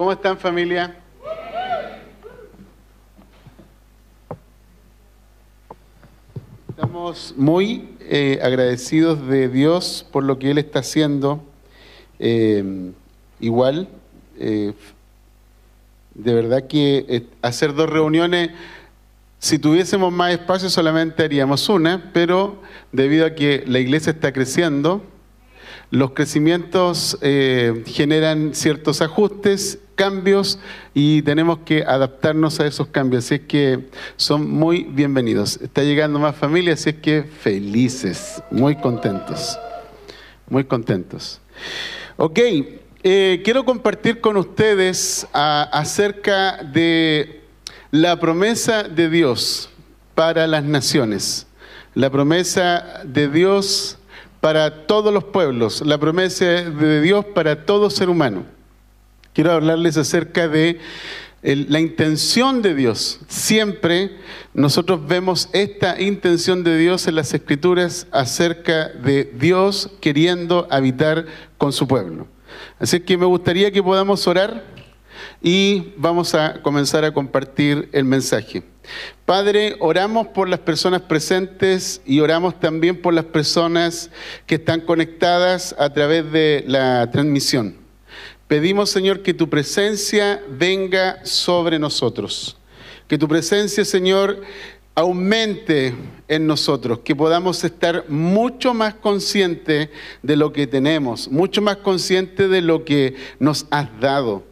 ¿Cómo están familia? Estamos muy eh, agradecidos de Dios por lo que Él está haciendo. Eh, igual, eh, de verdad que hacer dos reuniones, si tuviésemos más espacio solamente haríamos una, pero debido a que la iglesia está creciendo, los crecimientos generan ciertos ajustes cambios y tenemos que adaptarnos a esos cambios. Así es que son muy bienvenidos. Está llegando más familia, así es que felices, muy contentos, muy contentos. Ok, eh, quiero compartir con ustedes acerca de la promesa de Dios para las naciones, la promesa de Dios para todos los pueblos, la promesa de Dios para todo ser humano quiero hablarles acerca de la intención de Dios. Siempre nosotros vemos esta intención de Dios en las escrituras acerca de Dios queriendo habitar con su pueblo. Así que me gustaría que podamos orar y vamos a comenzar a compartir el mensaje. Padre, oramos por las personas presentes y oramos también por las personas que están conectadas a través de la transmisión. Pedimos, Señor, que tu presencia venga sobre nosotros. Que tu presencia, Señor, aumente en nosotros, que podamos estar mucho más conscientes de lo que tenemos, mucho más conscientes de lo que nos has dado.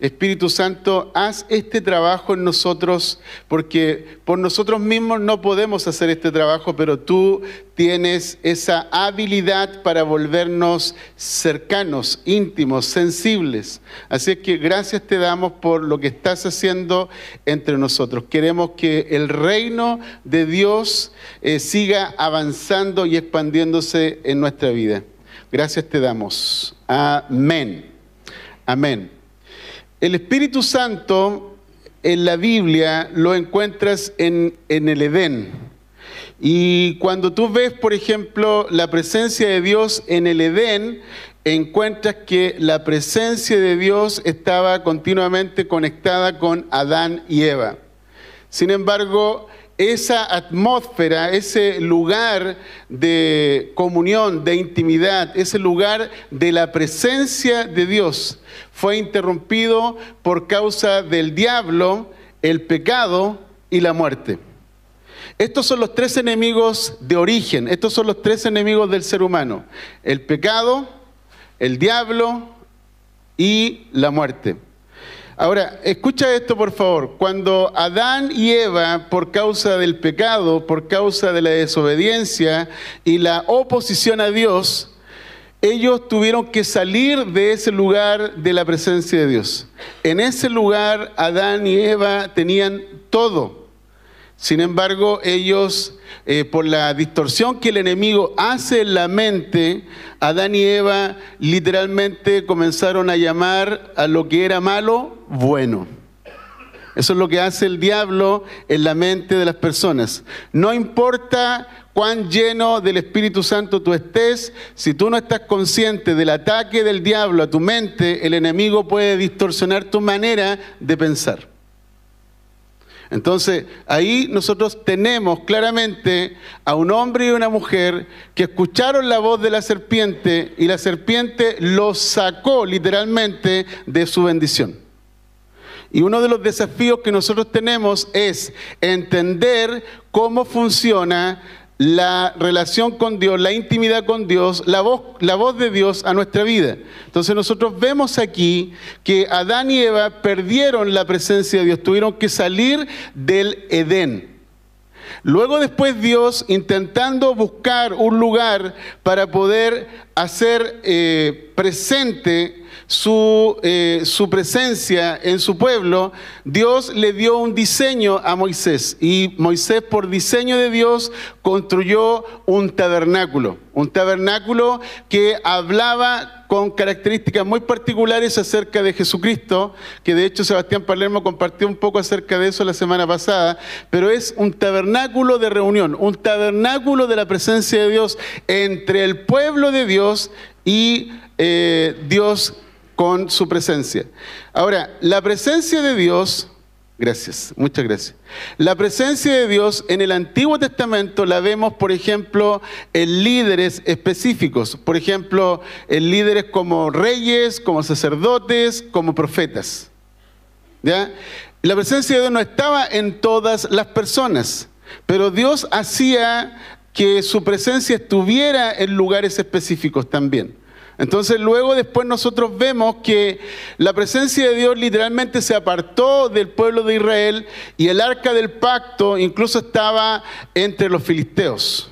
Espíritu Santo, haz este trabajo en nosotros, porque por nosotros mismos no podemos hacer este trabajo, pero tú tienes esa habilidad para volvernos cercanos, íntimos, sensibles. Así es que gracias te damos por lo que estás haciendo entre nosotros. Queremos que el reino de Dios eh, siga avanzando y expandiéndose en nuestra vida. Gracias te damos. Amén. Amén. El Espíritu Santo en la Biblia lo encuentras en, el Edén. Y cuando tú ves, por ejemplo, la presencia de Dios en el Edén, encuentras que la presencia de Dios estaba continuamente conectada con Adán y Eva. Sin embargo, esa atmósfera, ese lugar de comunión, de intimidad, ese lugar de la presencia de Dios fue interrumpido por causa del diablo, el pecado y la muerte. Estos son los tres enemigos de origen, estos son los tres enemigos del ser humano, el pecado, el diablo y la muerte. Ahora, escucha esto por favor. Cuando Adán y Eva, por causa del pecado, por causa de la desobediencia y la oposición a Dios, ellos tuvieron que salir de ese lugar de la presencia de Dios. En ese lugar Adán y Eva tenían todo. Sin embargo, ellos, eh, por la distorsión que el enemigo hace en la mente, Adán y Eva literalmente comenzaron a llamar a lo que era malo bueno. Eso es lo que hace el diablo en la mente de las personas. No importa cuán lleno del Espíritu Santo tú estés, si tú no estás consciente del ataque del diablo a tu mente, el enemigo puede distorsionar tu manera de pensar. Entonces, ahí nosotros tenemos claramente a un hombre y una mujer que escucharon la voz de la serpiente y la serpiente los sacó literalmente de su bendición. Y uno de los desafíos que nosotros tenemos es entender cómo funciona la relación con Dios, la intimidad con Dios, la voz, la voz de Dios a nuestra vida. Entonces nosotros vemos aquí que Adán y Eva perdieron la presencia de Dios, tuvieron que salir del Edén. Luego después Dios, intentando buscar un lugar para poder hacer eh, presente su, eh, su presencia en su pueblo, Dios le dio un diseño a Moisés. Y Moisés por diseño de Dios construyó un tabernáculo, un tabernáculo que hablaba con características muy particulares acerca de Jesucristo, que de hecho Sebastián Palermo compartió un poco acerca de eso la semana pasada, pero es un tabernáculo de reunión, un tabernáculo de la presencia de Dios entre el pueblo de Dios y eh, Dios con su presencia. Ahora, la presencia de Dios, gracias, muchas gracias. La presencia de Dios en el Antiguo Testamento la vemos, por ejemplo, en líderes específicos, por ejemplo, en líderes como reyes, como sacerdotes, como profetas. La presencia de Dios no estaba en todas las personas, pero Dios hacía que su presencia estuviera en lugares específicos también. Entonces luego después nosotros vemos que la presencia de Dios literalmente se apartó del pueblo de Israel y el arca del pacto incluso estaba entre los filisteos.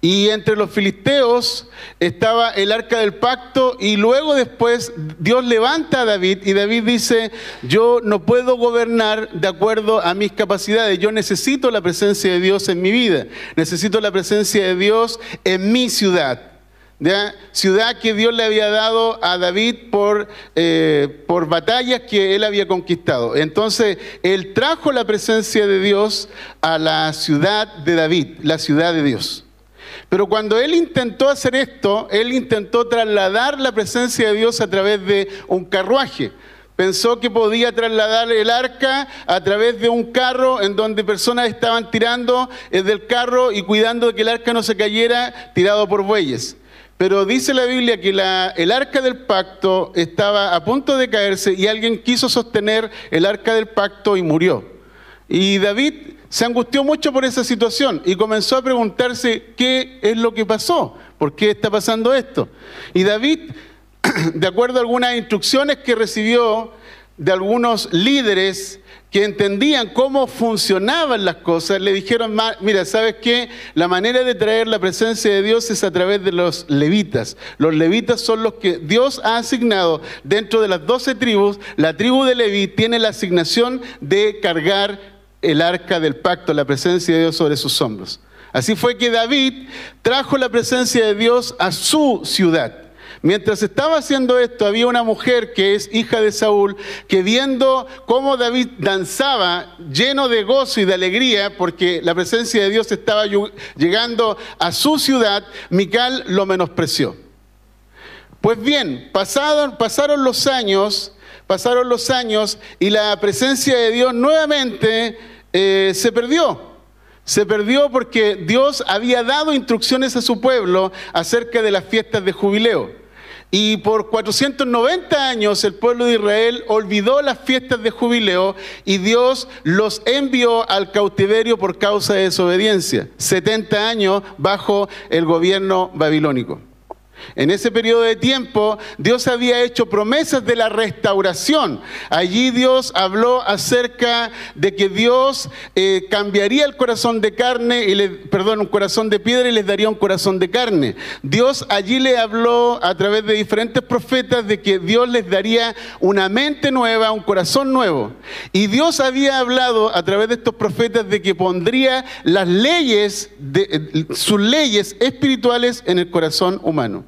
Y entre los filisteos estaba el arca del pacto y luego después Dios levanta a David y David dice, yo no puedo gobernar de acuerdo a mis capacidades, yo necesito la presencia de Dios en mi vida, necesito la presencia de Dios en mi ciudad. Ciudad que Dios le había dado a David por, eh, por batallas que él había conquistado. Entonces, él trajo la presencia de Dios a la ciudad de David, la ciudad de Dios. Pero cuando él intentó hacer esto, él intentó trasladar la presencia de Dios a través de un carruaje. Pensó que podía trasladar el arca a través de un carro en donde personas estaban tirando del carro y cuidando de que el arca no se cayera tirado por bueyes. Pero dice la Biblia que el arca del pacto estaba a punto de caerse y alguien quiso sostener el arca del pacto y murió. Y David se angustió mucho por esa situación y comenzó a preguntarse qué es lo que pasó, por qué está pasando esto. Y David, de acuerdo a algunas instrucciones que recibió de algunos líderes que entendían cómo funcionaban las cosas, le dijeron, mira, ¿sabes qué? La manera de traer la presencia de Dios es a través de los levitas. Los levitas son los que Dios ha asignado dentro de las doce tribus. La tribu de Leví tiene la asignación de cargar el arca del pacto, la presencia de Dios sobre sus hombros. Así fue que David trajo la presencia de Dios a su ciudad. Mientras estaba haciendo esto, había una mujer que es hija de Saúl, que viendo cómo David danzaba lleno de gozo y de alegría, porque la presencia de Dios estaba llegando a su ciudad, Mical lo menospreció. Pues bien, pasaron, los años, pasaron los años y la presencia de Dios nuevamente eh, se perdió. Se perdió porque Dios había dado instrucciones a su pueblo acerca de las fiestas de jubileo. Y por 490 años el pueblo de Israel olvidó las fiestas de jubileo y Dios los envió al cautiverio por causa de desobediencia. 70 años bajo el gobierno babilónico. En ese periodo de tiempo, Dios había hecho promesas de la restauración. Allí Dios habló acerca de que Dios eh, cambiaría el corazón de carne, y le, perdón, un corazón de piedra y les daría un corazón de carne. Dios allí le habló a través de diferentes profetas de que Dios les daría una mente nueva, un corazón nuevo. Y Dios había hablado a través de estos profetas de que pondría las leyes, de, eh, sus leyes espirituales en el corazón humano.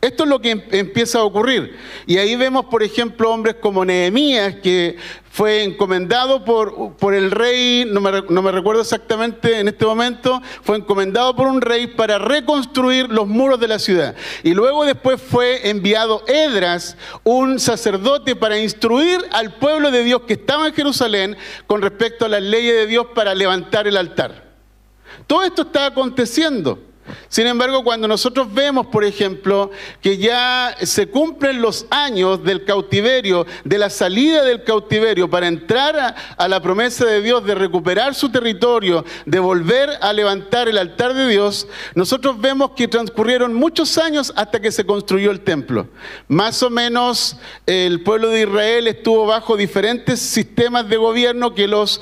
Esto es lo que em-, empieza a ocurrir. Y ahí vemos, por ejemplo, hombres como Nehemías, que fue encomendado por, por el rey, no me, no me, recuerdo exactamente en este momento, fue encomendado por un rey para reconstruir los muros de la ciudad. Y luego después fue enviado Edras, un sacerdote, para instruir al pueblo de Dios que estaba en Jerusalén con respecto a las leyes de Dios para levantar el altar. Todo esto está aconteciendo. Sin embargo, cuando nosotros vemos, por ejemplo, que ya se cumplen los años del cautiverio, de la salida del cautiverio, para entrar a, la promesa de Dios de recuperar su territorio, de volver a levantar el altar de Dios, nosotros vemos que transcurrieron muchos años hasta que se construyó el templo. Más o menos el pueblo de Israel estuvo bajo diferentes sistemas de gobierno que los,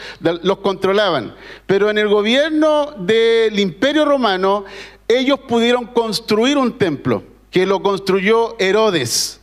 controlaban. Pero en el gobierno del imperio romano, ellos pudieron construir un templo que lo construyó Herodes.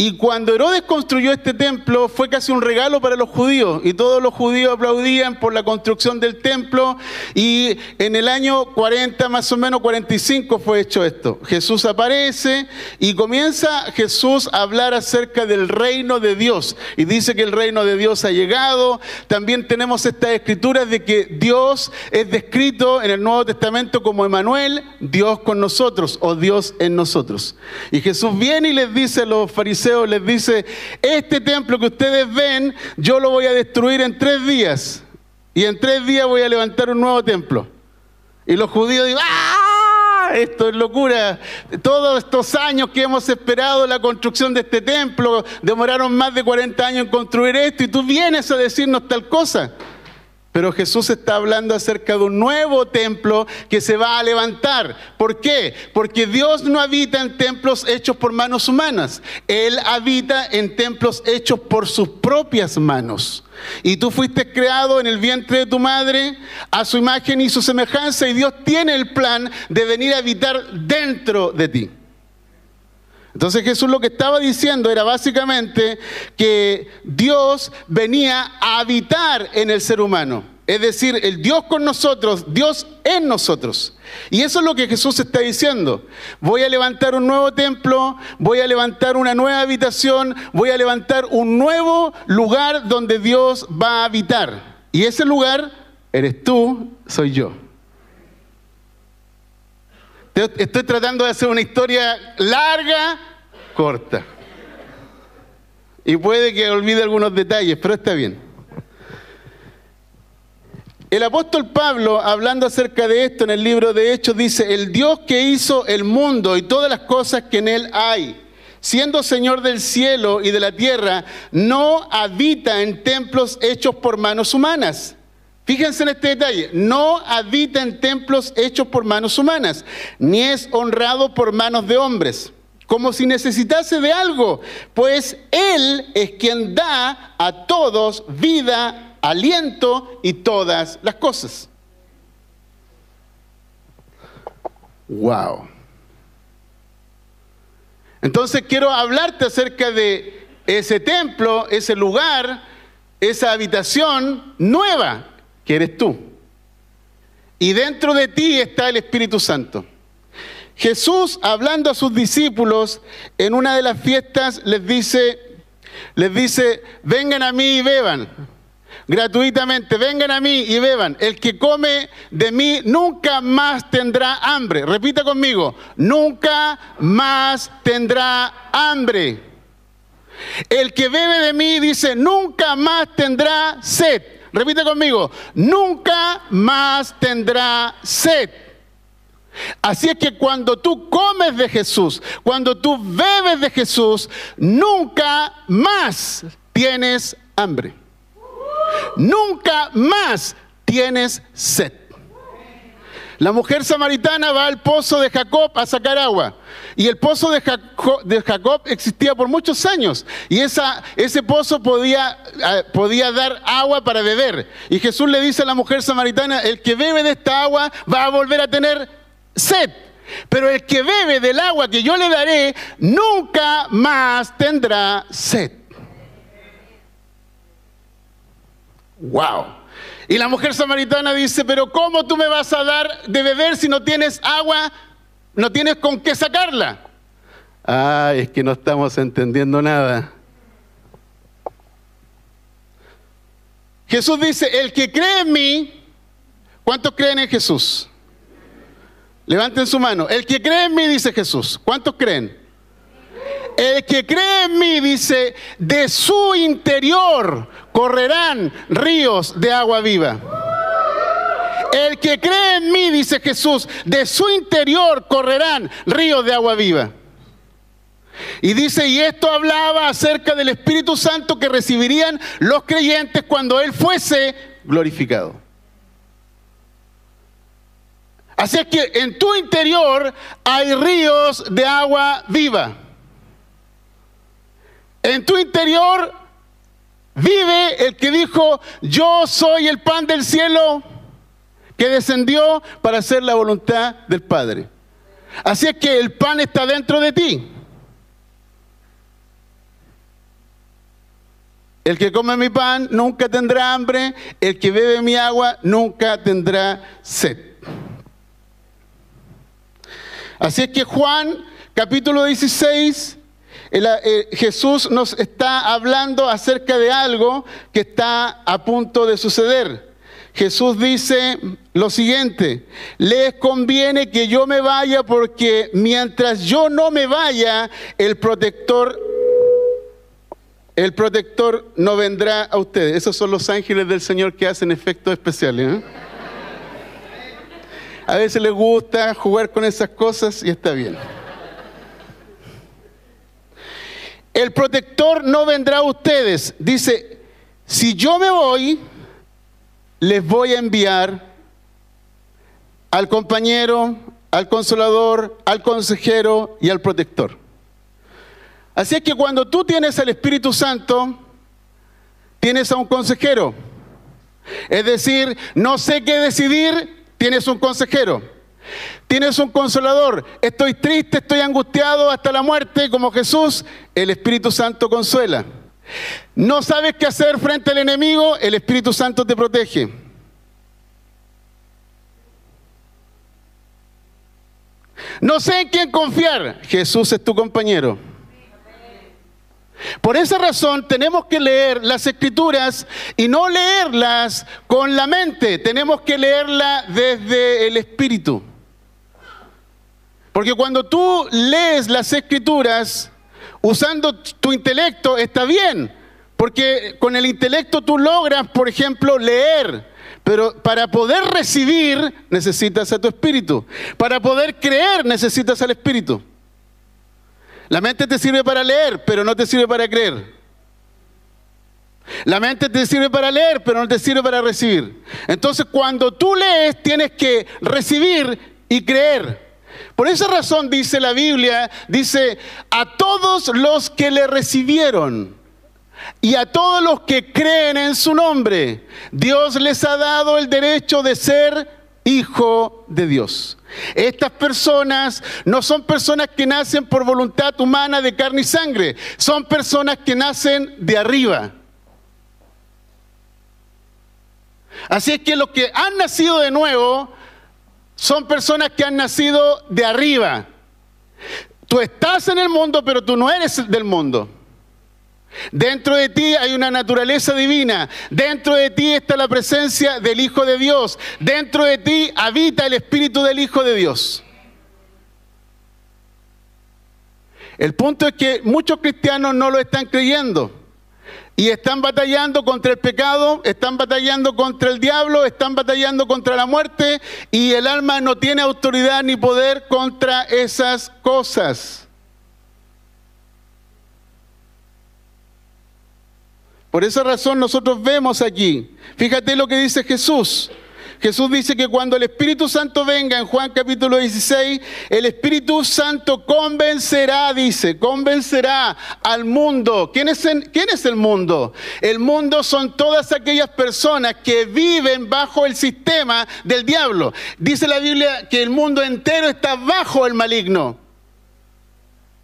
Y cuando Herodes construyó este templo fue casi un regalo para los judíos y todos los judíos aplaudían por la construcción del templo y en el año 40 más o menos 45 fue hecho esto. Jesús aparece y comienza Jesús a hablar acerca del reino de Dios y dice que el reino de Dios ha llegado. También tenemos estas escrituras de que Dios es descrito en el Nuevo Testamento como Emanuel, Dios con nosotros o Dios en nosotros. Y Jesús viene y les dice a los fariseos les dice, este templo que ustedes ven, yo lo voy a destruir en tres días. Y en tres días voy a levantar un nuevo templo. Y los judíos dicen, ¡ah! Esto es locura. Todos estos años que hemos esperado la construcción de este templo, demoraron más de 40 años en construir esto y tú vienes a decirnos tal cosa. Pero Jesús está hablando acerca de un nuevo templo que se va a levantar. ¿Por qué? Porque Dios no habita en templos hechos por manos humanas. Él habita en templos hechos por sus propias manos. Y tú fuiste creado en el vientre de tu madre a su imagen y su semejanza y Dios tiene el plan de venir a habitar dentro de ti. Entonces Jesús lo que estaba diciendo era básicamente que Dios venía a habitar en el ser humano. Es decir, el Dios con nosotros, Dios en nosotros. Y eso es lo que Jesús está diciendo. Voy a levantar un nuevo templo, voy a levantar una nueva habitación, voy a levantar un nuevo lugar donde Dios va a habitar. Y ese lugar eres tú, soy yo. Estoy tratando de hacer una historia larga, corta. Y puede que olvide algunos detalles, pero está bien. El apóstol Pablo, hablando acerca de esto en el libro de Hechos, dice, el Dios que hizo el mundo y todas las cosas que en él hay, siendo Señor del cielo y de la tierra, no habita en templos hechos por manos humanas Fíjense en este detalle, no habita en templos hechos por manos humanas, ni es honrado por manos de hombres, como si necesitase de algo, pues Él es quien da a todos vida, aliento y todas las cosas. Wow. Entonces quiero hablarte acerca de ese templo, ese lugar, esa habitación nueva que eres tú. Y dentro de ti está el Espíritu Santo. Jesús, hablando a sus discípulos en una de las fiestas, les dice, les dice, vengan a mí y beban gratuitamente, vengan a mí y beban. El que come de mí nunca más tendrá hambre. Repita conmigo, nunca más tendrá hambre. El que bebe de mí dice, nunca más tendrá sed. Repite conmigo, nunca más tendrá sed. Así es que cuando tú comes de Jesús, cuando tú bebes de Jesús, nunca más tienes hambre. Nunca más tienes sed. La mujer samaritana va al pozo de Jacob a sacar agua. Y el pozo de Jacob, existía por muchos años. Y ese pozo podía, ah, podía dar agua para beber. Y Jesús le dice a la mujer samaritana, el que bebe de esta agua va a volver a tener sed. Pero el que bebe del agua que yo le daré, nunca más tendrá sed. Wow. Y la mujer samaritana dice, pero ¿cómo tú me vas a dar de beber si no tienes agua, no tienes con qué sacarla? Ay, es que no estamos entendiendo nada. Jesús dice, el que cree en mí, ¿cuántos creen en Jesús? Levanten su mano. El que cree en mí, dice Jesús. ¿Cuántos creen? El que cree en mí, dice, de su interior correrán ríos de agua viva. El que cree en mí, dice Jesús, de su interior correrán ríos de agua viva. Y dice, y esto hablaba acerca del Espíritu Santo que recibirían los creyentes cuando Él fuese glorificado. Así es que en tu interior hay ríos de agua viva. En tu interior vive el que dijo, yo soy el pan del cielo que descendió para hacer la voluntad del Padre. Así es que el pan está dentro de ti. El que come mi pan nunca tendrá hambre, el que bebe mi agua nunca tendrá sed. Así es que Juan capítulo 16 eh, Jesús nos está hablando acerca de algo que está a punto de suceder. Jesús dice lo siguiente, les conviene que yo me vaya porque mientras yo no me vaya, el protector el protector no vendrá a ustedes. Esos son los ángeles del Señor que hacen efectos especiales. ¿eh? A veces les gusta jugar con esas cosas y está bien. El protector no vendrá a ustedes. Dice, si yo me voy, les voy a enviar al compañero, al consolador, al consejero y al protector. Así es que cuando tú tienes al Espíritu Santo, tienes a un consejero. Es decir, no sé qué decidir, tienes un consejero. Tienes un consolador. Estoy triste, estoy angustiado hasta la muerte, como Jesús. El Espíritu Santo consuela. No sabes qué hacer frente al enemigo, el Espíritu Santo te protege. No sé en quién confiar, Jesús es tu compañero. Por esa razón tenemos que leer las escrituras y no leerlas con la mente, tenemos que leerla desde el espíritu. Porque cuando tú lees las escrituras usando tu intelecto está bien, porque con el intelecto tú logras, por ejemplo, leer, pero para poder recibir necesitas a tu espíritu, para poder creer necesitas al espíritu. La mente te sirve para leer, pero no te sirve para creer. La mente te sirve para leer, pero no te sirve para recibir. Entonces, cuando tú lees, tienes que recibir y creer. Por esa razón dice la Biblia, dice, a todos los que le recibieron y a todos los que creen en su nombre, Dios les ha dado el derecho de ser hijo de Dios. Estas personas no son personas que nacen por voluntad humana de carne y sangre, son personas que nacen de arriba. Así es que los que han nacido de nuevo son personas que han nacido de arriba. Tú estás en el mundo, pero tú no eres del mundo. Dentro de ti hay una naturaleza divina. Dentro de ti está la presencia del Hijo de Dios. Dentro de ti habita el Espíritu del Hijo de Dios. El punto es que muchos cristianos no lo están creyendo. Y están batallando contra el pecado, están batallando contra el diablo, están batallando contra la muerte y el alma no tiene autoridad ni poder contra esas cosas. Por esa razón nosotros vemos aquí, fíjate lo que dice Jesús. Jesús dice que cuando el Espíritu Santo venga, en Juan capítulo 16, el Espíritu Santo convencerá, dice, convencerá al mundo. ¿Quién es, ¿Quién es el mundo? El mundo son todas aquellas personas que viven bajo el sistema del diablo. Dice la Biblia que el mundo entero está bajo el maligno.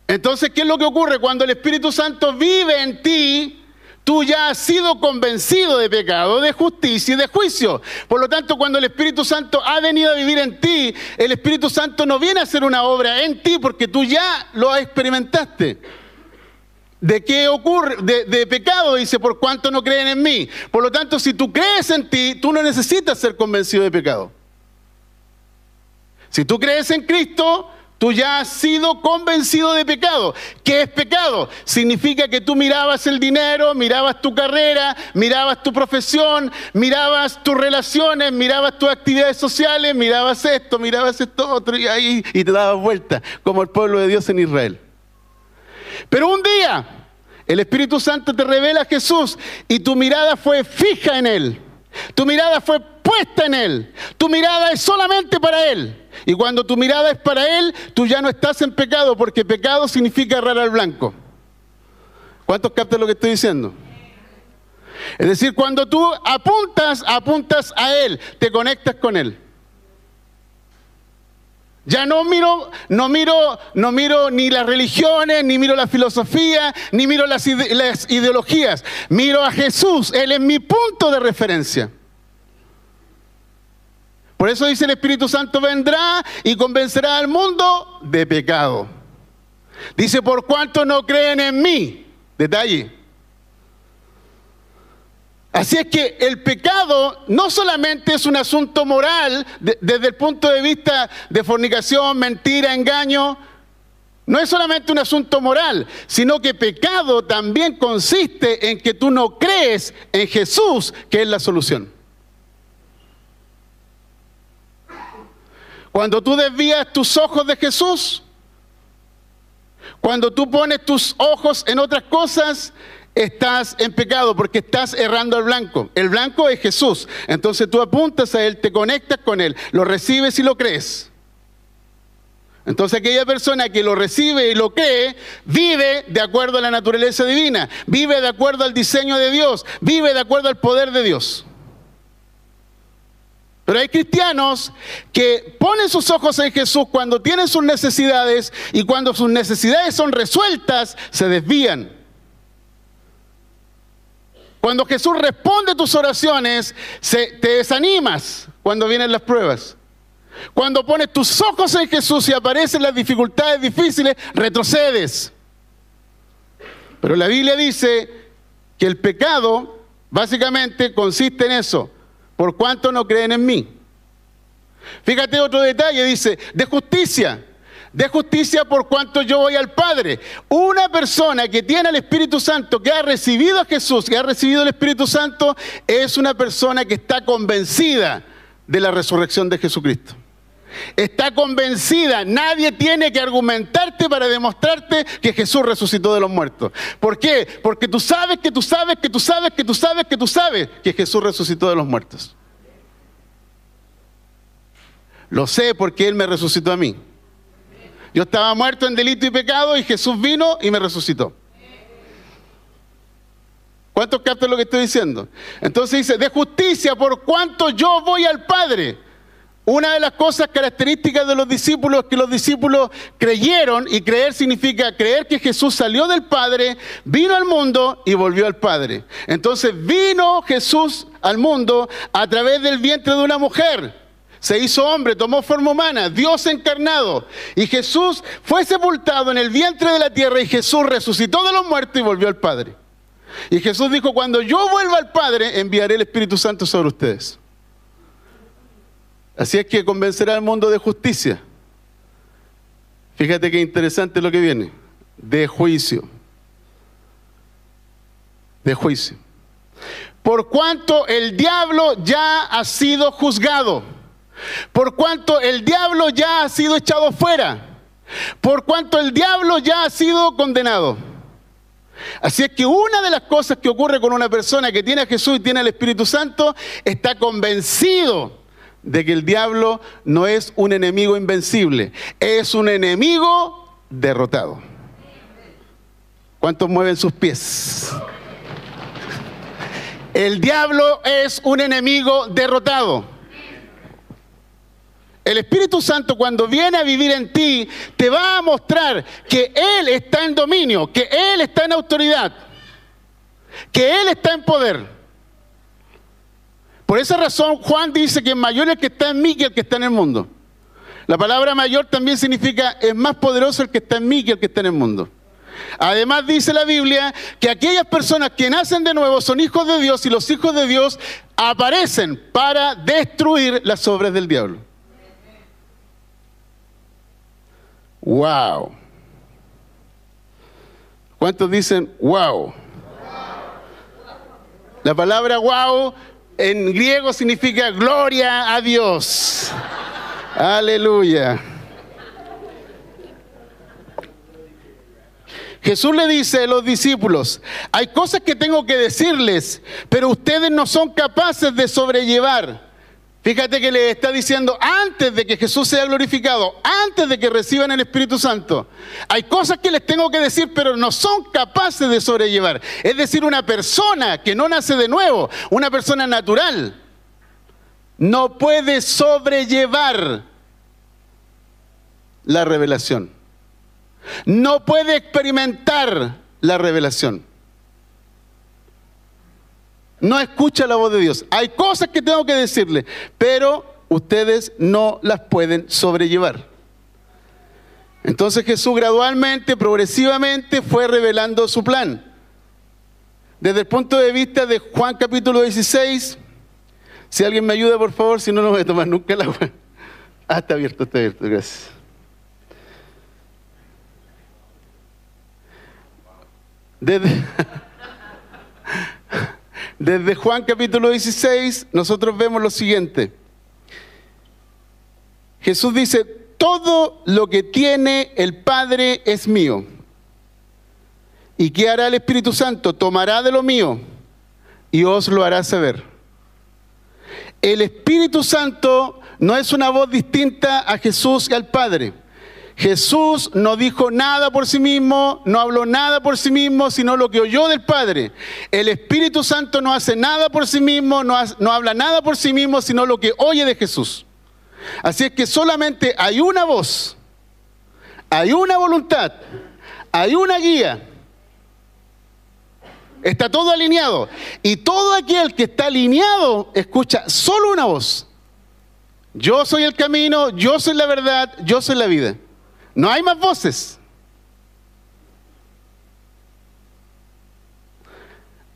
Entonces, ¿qué es lo que ocurre? Cuando el Espíritu Santo vive en ti, Tú ya has sido convencido de pecado, de justicia y de juicio. Por lo tanto, cuando el Espíritu Santo ha venido a vivir en ti, el Espíritu Santo no viene a hacer una obra en ti porque tú ya lo experimentaste. ¿De qué ocurre? De, de, pecado, dice, por cuanto no creen en mí. Por lo tanto, si tú crees en ti, tú no necesitas ser convencido de pecado. Si tú crees en Cristo, Tú ya has sido convencido de pecado. ¿Qué es pecado? Significa que tú mirabas el dinero, mirabas tu carrera, mirabas tu profesión, mirabas tus relaciones, mirabas tus actividades sociales, mirabas esto, mirabas esto otro y ahí y te dabas vuelta, como el pueblo de Dios en Israel. Pero un día el Espíritu Santo te revela a Jesús y tu mirada fue fija en Él. Tu mirada fue puesta en Él. Tu mirada es solamente para Él. Y cuando tu mirada es para Él, tú ya no estás en pecado, porque pecado significa errar al blanco. ¿Cuántos captan lo que estoy diciendo? Es decir, cuando tú apuntas, apuntas a Él, te conectas con Él. Ya no miro, no miro, no miro ni las religiones, ni miro la filosofía, ni miro las, las ideologías. Miro a Jesús, Él es mi punto de referencia. Por eso dice el Espíritu Santo vendrá y convencerá al mundo de pecado. Dice, por cuanto no creen en mí. Detalle. Así es que el pecado no solamente es un asunto moral desde el punto de vista de fornicación, mentira, engaño, No es solamente un asunto moral, sino que pecado también consiste en que tú no crees en Jesús, que es la solución. Cuando tú desvías tus ojos de Jesús, cuando tú pones tus ojos en otras cosas, estás en pecado porque estás errando al blanco. El blanco es Jesús. Entonces tú apuntas a Él, te conectas con Él, lo recibes y lo crees. Entonces aquella persona que lo recibe y lo cree, vive de acuerdo a la naturaleza divina, vive de acuerdo al diseño de Dios, vive de acuerdo al poder de Dios. Pero hay cristianos que ponen sus ojos en Jesús cuando tienen sus necesidades y cuando sus necesidades son resueltas, se desvían. Cuando Jesús responde tus oraciones, te desanimas cuando vienen las pruebas. Cuando pones tus ojos en Jesús y aparecen las dificultades difíciles, retrocedes. Pero la Biblia dice que el pecado básicamente consiste en eso. ¿Por cuánto no creen en mí? Fíjate otro detalle, dice, de justicia. De justicia por cuanto yo voy al Padre. Una persona que tiene el Espíritu Santo, que ha recibido a Jesús, que ha recibido el Espíritu Santo, es una persona que está convencida de la resurrección de Jesucristo. Está convencida, nadie tiene que argumentarte para demostrarte que Jesús resucitó de los muertos. ¿Por qué? Porque tú sabes que tú sabes que tú sabes que tú sabes que tú sabes que Jesús resucitó de los muertos. Lo sé porque Él me resucitó a mí. Yo estaba muerto en delito y pecado y Jesús vino y me resucitó. ¿Cuántos captan lo que estoy diciendo? Entonces dice, de justicia por cuanto yo voy al Padre. Una de las cosas características de los discípulos es que los discípulos creyeron, y creer significa creer que Jesús salió del Padre, vino al mundo y volvió al Padre. Entonces vino Jesús al mundo a través del vientre de una mujer. Se hizo hombre, tomó forma humana, Dios encarnado. Y Jesús fue sepultado en el vientre de la tierra y Jesús resucitó de los muertos y volvió al Padre. Y Jesús dijo, cuando yo vuelva al Padre, enviaré el Espíritu Santo sobre ustedes. Así es que convencerá al mundo de justicia. Fíjate qué interesante lo que viene. De juicio. De juicio. Por cuanto el diablo ya ha sido juzgado. Por cuanto el diablo ya ha sido echado fuera. Por cuanto el diablo ya ha sido condenado. Así es que una de las cosas que ocurre con una persona que tiene a Jesús y tiene al Espíritu Santo está convencido de que el diablo no es un enemigo invencible, es un enemigo derrotado. ¿Cuántos mueven sus pies? El diablo es un enemigo derrotado. El Espíritu Santo cuando viene a vivir en ti te va a mostrar que Él está en dominio, que Él está en autoridad, que Él está en poder. Por esa razón Juan dice que mayor el que está en mí que el que está en el mundo. La palabra mayor también significa es más poderoso el que está en mí que el que está en el mundo. Además dice la Biblia que aquellas personas que nacen de nuevo son hijos de Dios y los hijos de Dios aparecen para destruir las obras del diablo. Wow. ¿Cuántos dicen wow? La palabra wow en griego significa gloria a Dios. Aleluya. Jesús le dice a los discípulos, hay cosas que tengo que decirles, pero ustedes no son capaces de sobrellevar. Fíjate que le está diciendo antes de que Jesús sea glorificado, antes de que reciban el Espíritu Santo. Hay cosas que les tengo que decir, pero no son capaces de sobrellevar. Es decir, una persona que no nace de nuevo, una persona natural, no puede sobrellevar la revelación. No puede experimentar la revelación no escucha la voz de Dios. Hay cosas que tengo que decirle, pero ustedes no las pueden sobrellevar. Entonces Jesús gradualmente, progresivamente fue revelando su plan. Desde el punto de vista de Juan capítulo 16, si alguien me ayuda por favor, si no, no voy a tomar nunca el agua. Ah, está abierto, está abierto, gracias. Desde, desde Juan capítulo 16 nosotros vemos lo siguiente. Jesús dice, todo lo que tiene el Padre es mío. ¿Y qué hará el Espíritu Santo? Tomará de lo mío y os lo hará saber. El Espíritu Santo no es una voz distinta a Jesús y al Padre. Jesús no dijo nada por sí mismo, no habló nada por sí mismo, sino lo que oyó del Padre. El Espíritu Santo no hace nada por sí mismo, no, no, habla nada por sí mismo, sino lo que oye de Jesús. Así es que solamente hay una voz, hay una voluntad, hay una guía. Está todo alineado. Y todo aquel que está alineado escucha solo una voz. Yo soy el camino, yo soy la verdad, yo soy la vida. No hay más voces.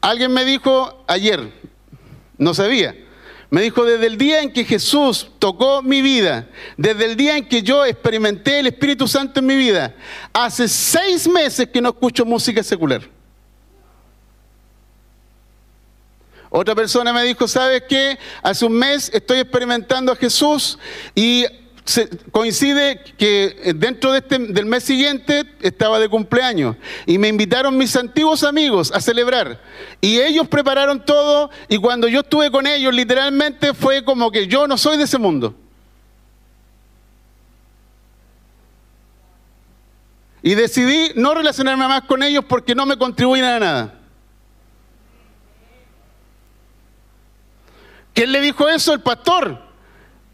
Alguien me dijo ayer, no sabía, me dijo desde el día en que Jesús tocó mi vida, desde el día en que yo experimenté el Espíritu Santo en mi vida, hace seis meses que no escucho música secular. Otra persona me dijo, ¿sabes qué? Hace un mes estoy experimentando a Jesús y coincide que dentro de este, del mes siguiente estaba de cumpleaños y me invitaron mis antiguos amigos a celebrar y ellos prepararon todo y cuando yo estuve con ellos literalmente fue como que yo no soy de ese mundo. Y decidí no relacionarme más con ellos porque no me contribuyen a nada. ¿Quién le dijo eso? El pastor.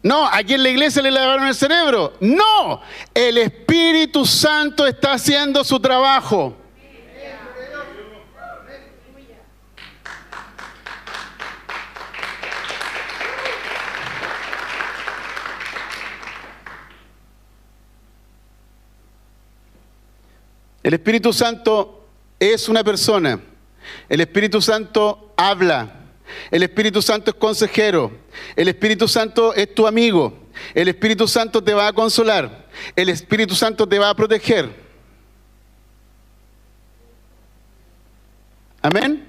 No, aquí en la iglesia le lavaron el cerebro. No, el Espíritu Santo está haciendo su trabajo. El Espíritu Santo es una persona. El Espíritu Santo habla. El Espíritu Santo es consejero. El Espíritu Santo es tu amigo. El Espíritu Santo te va a consolar. El Espíritu Santo te va a proteger. Amén.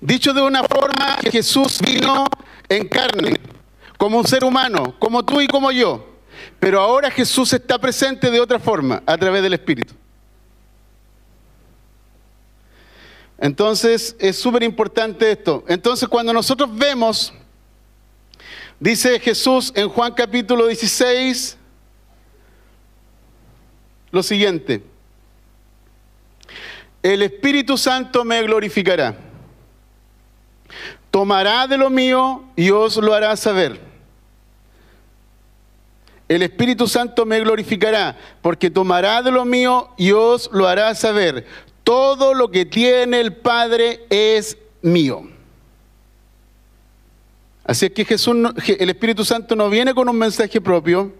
Dicho de una forma, Jesús vino en carne, como un ser humano, como tú y como yo. Pero ahora Jesús está presente de otra forma, a través del Espíritu. Entonces es súper importante esto. Entonces cuando nosotros vemos, dice Jesús en Juan capítulo 16, lo siguiente, el Espíritu Santo me glorificará, tomará de lo mío y os lo hará saber. El Espíritu Santo me glorificará, porque tomará de lo mío y os lo hará saber todo lo que tiene el Padre es mío. Así es que Jesús, el Espíritu Santo no viene con un mensaje propio.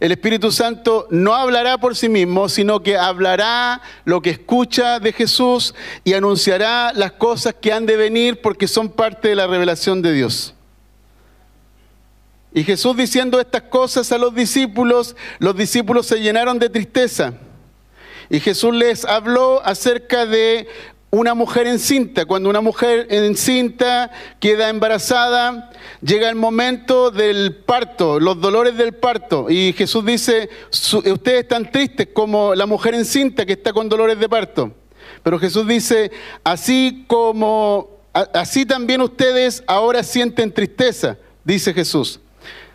El Espíritu Santo no hablará por sí mismo, sino que hablará lo que escucha de Jesús y anunciará las cosas que han de venir porque son parte de la revelación de Dios. Y Jesús diciendo estas cosas a los discípulos, los discípulos se llenaron de tristeza. Y Jesús les habló acerca de una mujer encinta. Cuando una mujer encinta queda embarazada, llega el momento del parto, los dolores del parto. Y Jesús dice, ustedes están tristes como la mujer encinta que está con dolores de parto. Pero Jesús dice, así como, así también ustedes ahora sienten tristeza, dice Jesús.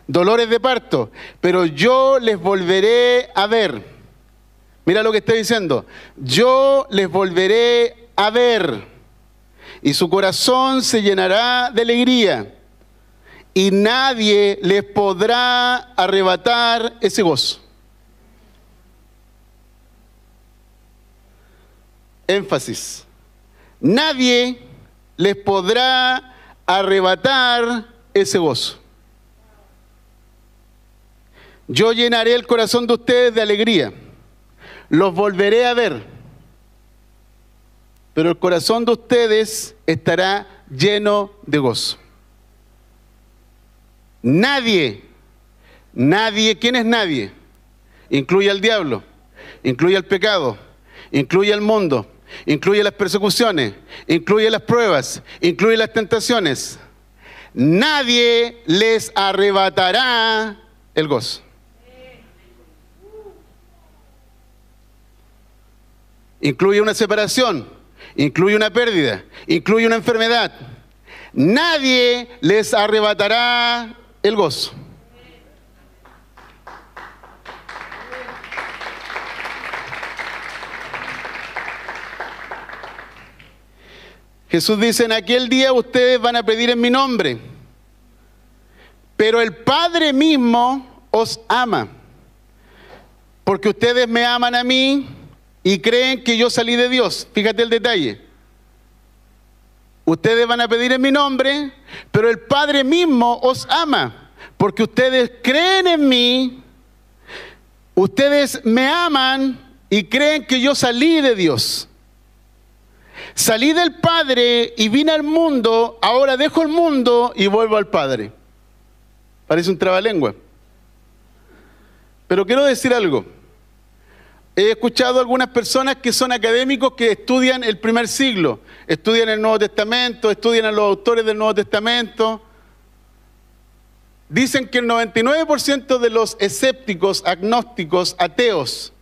Dolores de parto, pero yo les volveré a ver Mira lo que está diciendo. Yo les volveré a ver y su corazón se llenará de alegría y nadie les podrá arrebatar ese gozo. Énfasis. Nadie les podrá arrebatar ese gozo. Yo llenaré el corazón de ustedes de alegría los volveré a ver, pero el corazón de ustedes estará lleno de gozo. Nadie, nadie, ¿quién es nadie? Incluye al diablo, incluye al pecado, incluye al mundo, incluye las persecuciones, incluye las pruebas, incluye las tentaciones. Nadie les arrebatará el gozo. Incluye una separación, incluye una pérdida, incluye una enfermedad. Nadie les arrebatará el gozo. Jesús dice, en aquel día ustedes van a pedir en mi nombre, pero el Padre mismo os ama, porque ustedes me aman a mí y creen que yo salí de Dios. Fíjate el detalle. Ustedes van a pedir en mi nombre, pero el Padre mismo os ama, porque ustedes creen en mí, ustedes me aman y creen que yo salí de Dios. Salí del Padre y vine al mundo, ahora dejo el mundo y vuelvo al Padre. Parece un trabalengua. Pero quiero decir algo. He escuchado algunas personas que son académicos que estudian el primer siglo, estudian el Nuevo Testamento, estudian a los autores del Nuevo Testamento. Dicen que el 99% de los escépticos, agnósticos, ateos,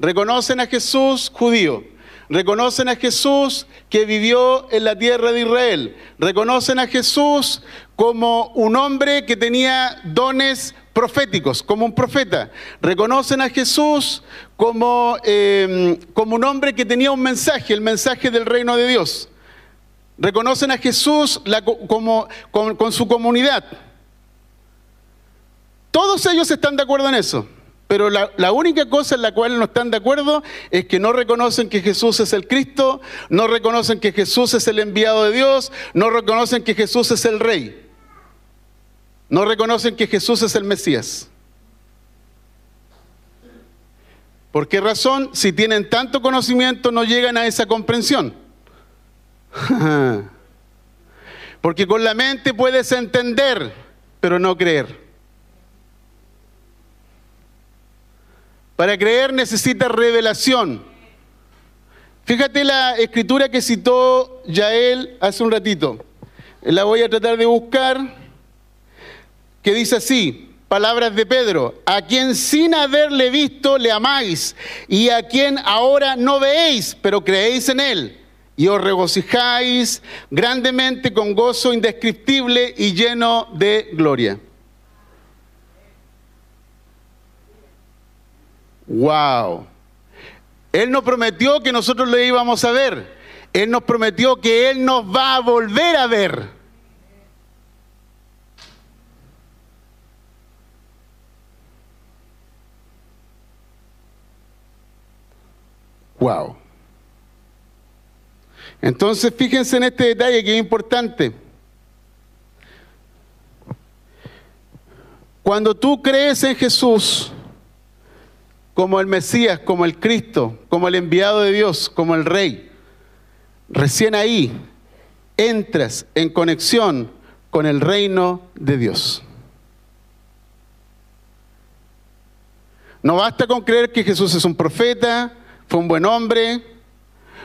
reconocen a Jesús judío Reconocen a Jesús que vivió en la tierra de Israel. Reconocen a Jesús como un hombre que tenía dones proféticos, como un profeta. Reconocen a Jesús como, em, como un hombre que tenía un mensaje, el mensaje del reino de Dios. Reconocen a Jesús como, con su comunidad. Todos ellos están de acuerdo en eso. Pero la, única cosa en la cual no están de acuerdo es que no reconocen que Jesús es el Cristo, no reconocen que Jesús es el enviado de Dios, no reconocen que Jesús es el Rey, no reconocen que Jesús es el Mesías. ¿Por qué razón? Si tienen tanto conocimiento no llegan a esa comprensión. Porque con la mente puedes entender, pero no creer. Para creer necesita revelación. Fíjate la escritura que citó Yael hace un ratito. La voy a tratar de buscar, que dice así, palabras de Pedro, a quien sin haberle visto le amáis, y a quien ahora no veéis, pero creéis en él, y os regocijáis grandemente con gozo indescriptible y lleno de gloria. Wow. Él nos prometió que nosotros le íbamos a ver. Él nos prometió que Él nos va a volver a ver. Wow. Entonces fíjense en este detalle que es importante. Cuando tú crees en Jesús, como el Mesías, como el Cristo, como el enviado de Dios, como el Rey. Recién ahí entras en conexión con el reino de Dios. No basta con creer que Jesús es un profeta, fue un buen hombre.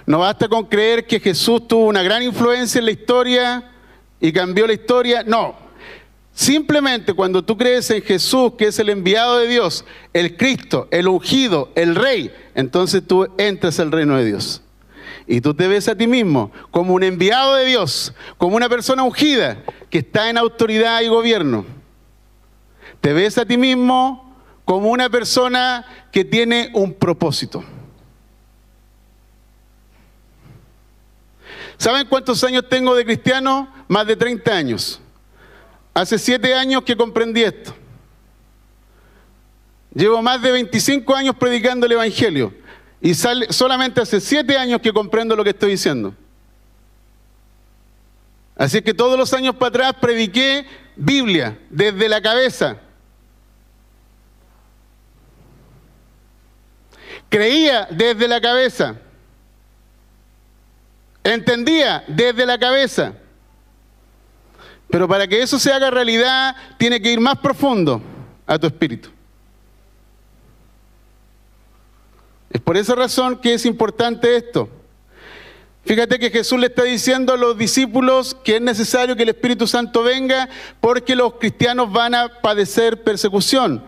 No basta con creer que Jesús tuvo una gran influencia en la historia y cambió la historia. No, Simplemente cuando tú crees en Jesús, que es el enviado de Dios, el Cristo, el ungido, el Rey, entonces tú entras al reino de Dios. Y tú te ves a ti mismo como un enviado de Dios, como una persona ungida que está en autoridad y gobierno. Te ves a ti mismo como una persona que tiene un propósito. ¿Saben cuántos años tengo de cristiano? Más de 30 años. Hace siete años que comprendí esto. Llevo más de 25 años predicando el Evangelio y solamente hace siete años que comprendo lo que estoy diciendo. Así que todos los años para atrás prediqué Biblia desde la cabeza. Creía desde la cabeza. Entendía desde la cabeza. Pero para que eso se haga realidad, tiene que ir más profundo a tu espíritu. Es por esa razón que es importante esto. Fíjate que Jesús le está diciendo a los discípulos que es necesario que el Espíritu Santo venga porque los cristianos van a padecer persecución.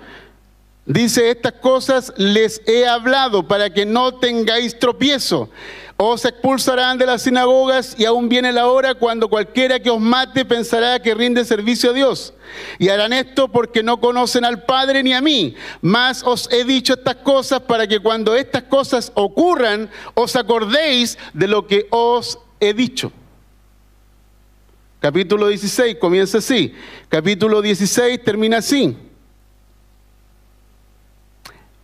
Dice, estas cosas les he hablado para que no tengáis tropiezo. Os expulsarán de las sinagogas y aún viene la hora cuando cualquiera que os mate pensará que rinde servicio a Dios. Y harán esto porque no conocen al Padre ni a mí. Mas os he dicho estas cosas para que cuando estas cosas ocurran os acordéis de lo que os he dicho. Capítulo 16 comienza así. Capítulo 16 termina así.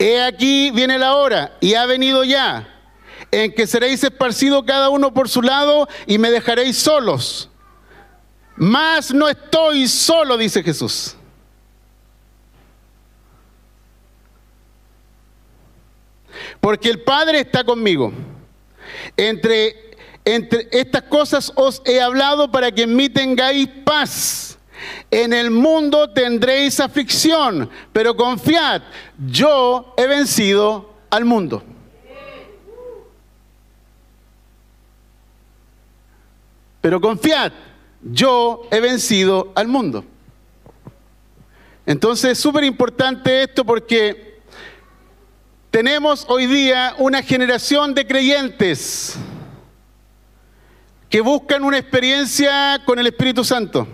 He aquí viene la hora y ha venido ya en que seréis esparcidos cada uno por su lado y me dejaréis solos. Mas no estoy solo, dice Jesús. Porque el Padre está conmigo. Entre, entre estas cosas os he hablado para que en mí tengáis paz. En el mundo tendréis aflicción, pero confiad, yo he vencido al mundo. Pero confiad, yo he vencido al mundo. Entonces es súper importante esto porque tenemos hoy día una generación de creyentes que buscan una experiencia con el Espíritu Santo.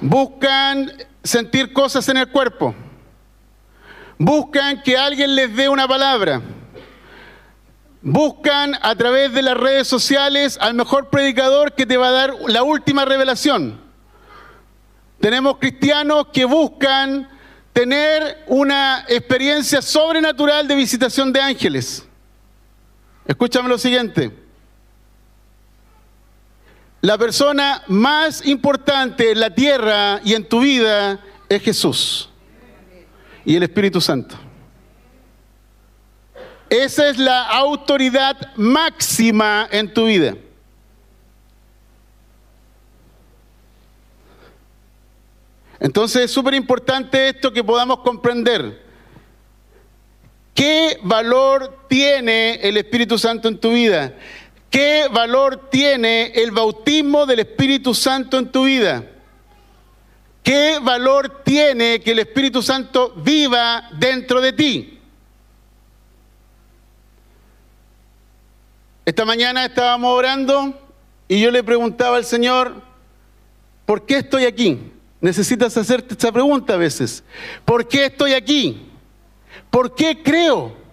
Buscan sentir cosas en el cuerpo. Buscan que alguien les dé una palabra Buscan a través de las redes sociales al mejor predicador que te va a dar la última revelación. Tenemos cristianos que buscan tener una experiencia sobrenatural de visitación de ángeles. Escúchame lo siguiente. La persona más importante en la tierra y en tu vida es Jesús y el Espíritu Santo. Esa es la autoridad máxima en tu vida. Entonces es súper importante esto que podamos comprender. ¿Qué valor tiene el Espíritu Santo en tu vida? ¿Qué valor tiene el bautismo del Espíritu Santo en tu vida? ¿Qué valor tiene que el Espíritu Santo viva dentro de ti? Esta mañana estábamos orando y yo le preguntaba al Señor, ¿por qué estoy aquí? Necesitas hacerte esta pregunta a veces. ¿Por qué estoy aquí? ¿Por qué creo?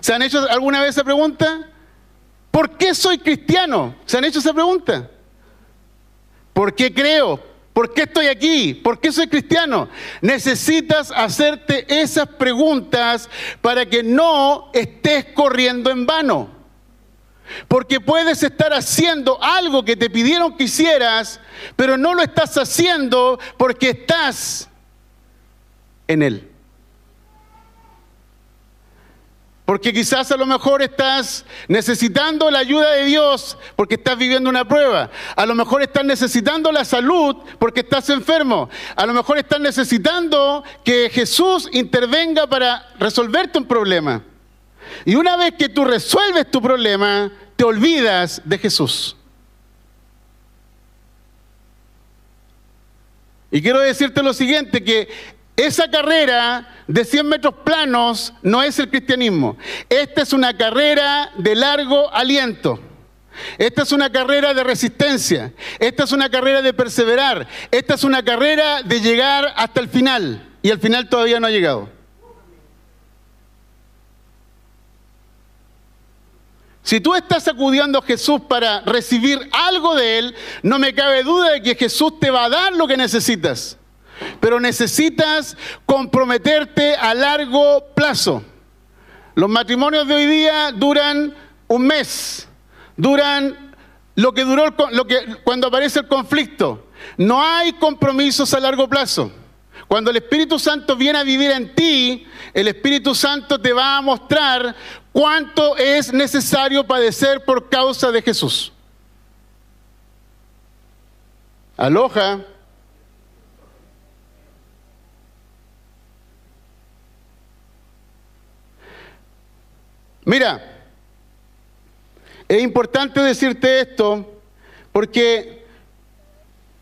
¿Se han hecho alguna vez esa pregunta? ¿Por qué soy cristiano? ¿Se han hecho esa pregunta? ¿Por qué creo? ¿Por qué estoy aquí? ¿Por qué soy cristiano? Necesitas hacerte esas preguntas para que no estés corriendo en vano. Porque puedes estar haciendo algo que te pidieron que hicieras, pero no lo estás haciendo porque estás en Él. Porque quizás a lo mejor estás necesitando la ayuda de Dios porque estás viviendo una prueba. A lo mejor estás necesitando la salud porque estás enfermo. A lo mejor estás necesitando que Jesús intervenga para resolverte un problema. Y una vez que tú resuelves tu problema, te olvidas de Jesús. Y quiero decirte lo siguiente, que esa carrera de 100 metros planos no es el cristianismo. Esta es una carrera de largo aliento. Esta es una carrera de resistencia. Esta es una carrera de perseverar. Esta es una carrera de llegar hasta el final. Y al final todavía no ha llegado. Si tú estás acudiendo a Jesús para recibir algo de Él, no me cabe duda de que Jesús te va a dar lo que necesitas pero necesitas comprometerte a largo plazo. Los matrimonios de hoy día duran un mes, duran lo que duró cuando aparece el conflicto. No hay compromisos a largo plazo. Cuando el Espíritu Santo viene a vivir en ti, el Espíritu Santo te va a mostrar cuánto es necesario padecer por causa de Jesús. Aloja. Mira, es importante decirte esto porque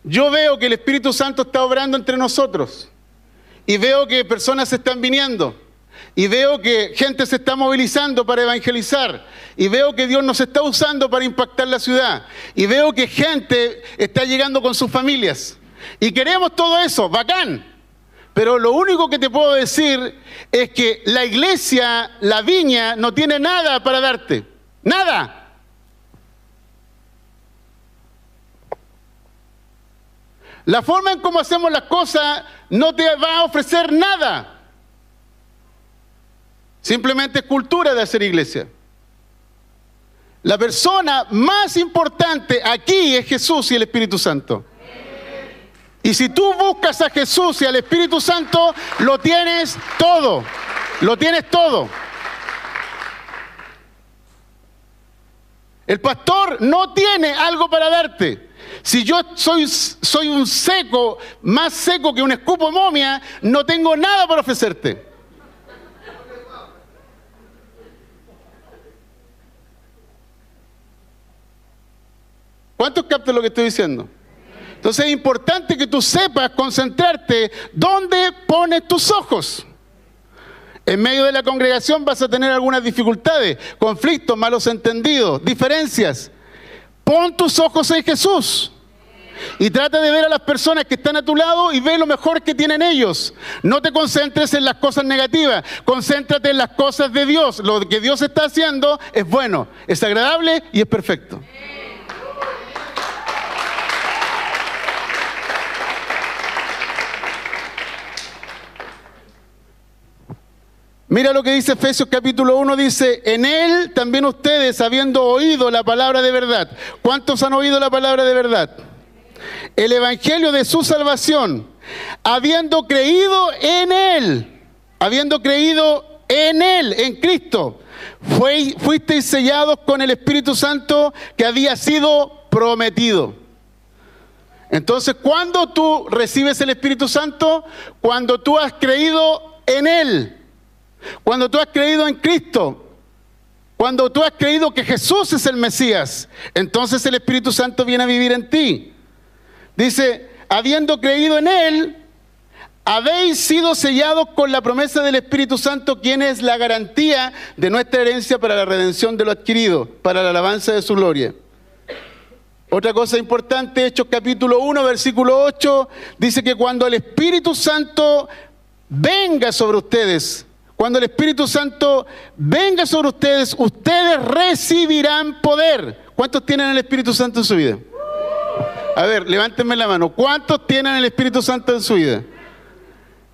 yo veo que el Espíritu Santo está obrando entre nosotros y veo que personas se están viniendo y veo que gente se está movilizando para evangelizar y veo que Dios nos está usando para impactar la ciudad y veo que gente está llegando con sus familias y queremos todo eso, bacán. Pero lo único que te puedo decir es que la iglesia, la viña, no tiene nada para darte. Nada. La forma en cómo hacemos las cosas no te va a ofrecer nada. Simplemente es cultura de hacer iglesia. La persona más importante aquí es Jesús y el Espíritu Santo. Y si tú buscas a Jesús y al Espíritu Santo, lo tienes todo. Lo tienes todo. El pastor no tiene algo para darte. Si yo soy, soy un seco, más seco que un escupo momia, no tengo nada para ofrecerte. ¿Cuántos captan lo que estoy diciendo? Entonces es importante que tú sepas concentrarte dónde pones tus ojos. En medio de la congregación vas a tener algunas dificultades, conflictos, malos entendidos, diferencias. Pon tus ojos en Jesús. Y trata de ver a las personas que están a tu lado y ve lo mejor que tienen ellos. No te concentres en las cosas negativas, concéntrate en las cosas de Dios. Lo que Dios está haciendo es bueno, es agradable y es perfecto. Mira lo que dice Efesios capítulo 1, dice, en él también ustedes, habiendo oído la palabra de verdad. ¿Cuántos han oído la palabra de verdad? El evangelio de su salvación, habiendo creído en él, habiendo creído en él, en Cristo, fuisteis sellados con el Espíritu Santo que había sido prometido. Entonces, cuando tú recibes el Espíritu Santo, cuando tú has creído en él, cuando tú has creído en Cristo, cuando tú has creído que Jesús es el Mesías, entonces el Espíritu Santo viene a vivir en ti. Dice, habiendo creído en Él, habéis sido sellados con la promesa del Espíritu Santo, quien es la garantía de nuestra herencia para la redención de lo adquirido, para la alabanza de su gloria. Otra cosa importante, Hechos capítulo 1, versículo 8, dice que cuando el Espíritu Santo venga sobre ustedes, cuando el Espíritu Santo venga sobre ustedes, ustedes recibirán poder. ¿Cuántos tienen el Espíritu Santo en su vida? A ver, levántenme la mano. ¿Cuántos tienen el Espíritu Santo en su vida?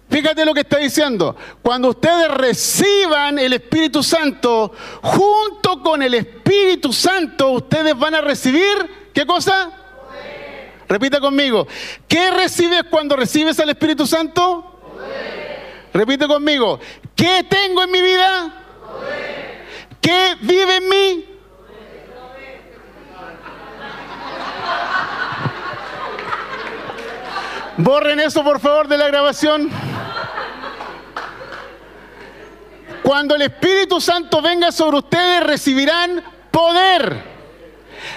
Fíjate lo que está diciendo. Cuando ustedes reciban el Espíritu Santo, junto con el Espíritu Santo, ustedes van a recibir, ¿qué cosa? Repita conmigo. ¿Qué recibes cuando recibes al Espíritu Santo? Repite conmigo. ¿Qué tengo en mi vida? ¿Qué vive en mí? Borren eso por favor de la grabación. Cuando el Espíritu Santo venga sobre ustedes recibirán poder.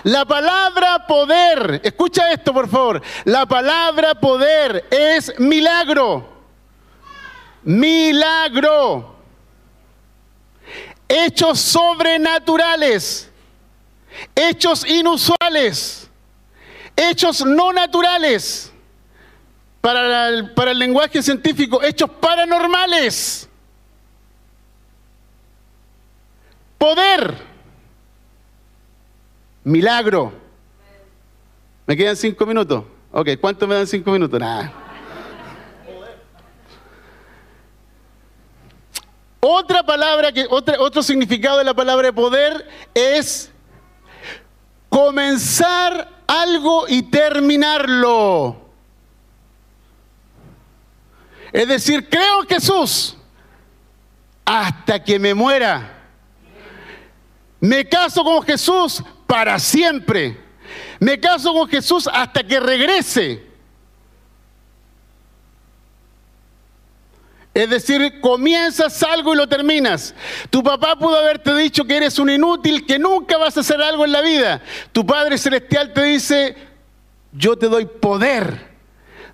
La palabra poder, escucha esto por favor, la palabra poder es milagro milagro, hechos sobrenaturales, hechos inusuales, hechos no naturales, para el, lenguaje científico, hechos paranormales, poder, milagro. ¿Me quedan cinco minutos? Ok, ¿cuánto me dan cinco minutos? Nada. Otra palabra, que, otro significado de la palabra poder es comenzar algo y terminarlo. Es decir, creo en Jesús hasta que me muera. Me caso con Jesús para siempre. Me caso con Jesús hasta que regrese. Es decir, comienzas algo y lo terminas. Tu papá pudo haberte dicho que eres un inútil, que nunca vas a hacer algo en la vida. Tu Padre Celestial te dice, yo te doy poder,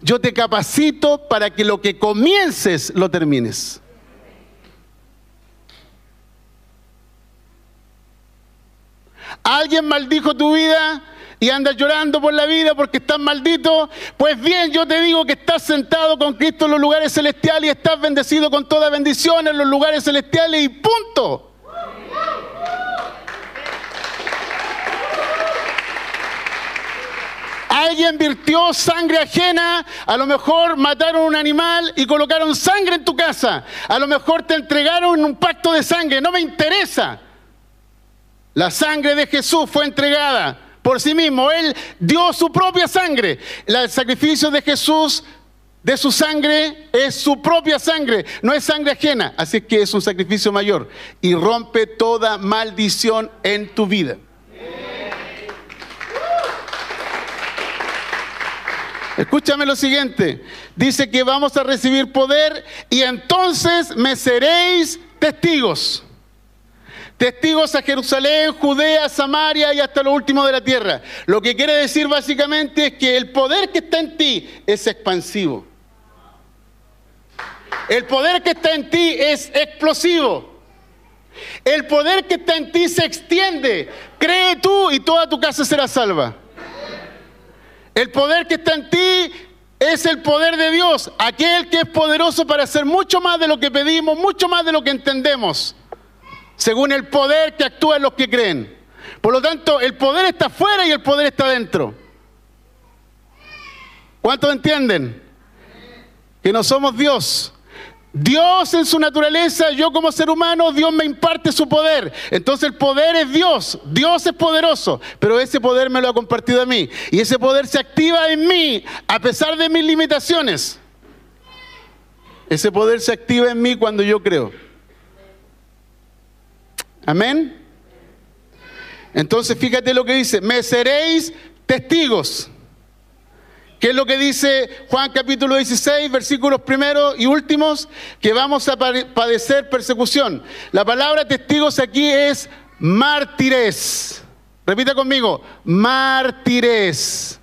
yo te capacito para que lo que comiences lo termines. ¿Alguien maldijo tu vida? Y andas llorando por la vida porque estás maldito, pues bien, yo te digo que estás sentado con Cristo en los lugares celestiales y estás bendecido con toda bendición en los lugares celestiales y punto. Alguien virtió sangre ajena, a lo mejor mataron un animal y colocaron sangre en tu casa, a lo mejor te entregaron un pacto de sangre, no me interesa. La sangre de Jesús fue entregada por sí mismo. Él dio su propia sangre. El sacrificio de Jesús, de su sangre, es su propia sangre, no es sangre ajena. Así que es un sacrificio mayor y rompe toda maldición en tu vida. Escúchame lo siguiente. Dice que vamos a recibir poder y entonces me seréis testigos testigos a Jerusalén, Judea, Samaria y hasta lo último de la tierra. Lo que quiere decir básicamente es que el poder que está en ti es expansivo. El poder que está en ti es explosivo. El poder que está en ti se extiende. Cree tú y toda tu casa será salva. El poder que está en ti es el poder de Dios, aquel que es poderoso para hacer mucho más de lo que pedimos, mucho más de lo que entendemos según el poder que actúa en los que creen. Por lo tanto, el poder está fuera y el poder está dentro. ¿Cuántos entienden? Que no somos Dios. Dios en su naturaleza, yo como ser humano, Dios me imparte su poder. Entonces el poder es Dios, Dios es poderoso, pero ese poder me lo ha compartido a mí. Y ese poder se activa en mí a pesar de mis limitaciones. Ese poder se activa en mí cuando yo creo. Amén. Entonces fíjate lo que dice, me seréis testigos. ¿Qué es lo que dice Juan capítulo 16, versículos primeros y últimos? Que vamos a padecer persecución. La palabra testigos aquí es mártires. Repita conmigo, mártires.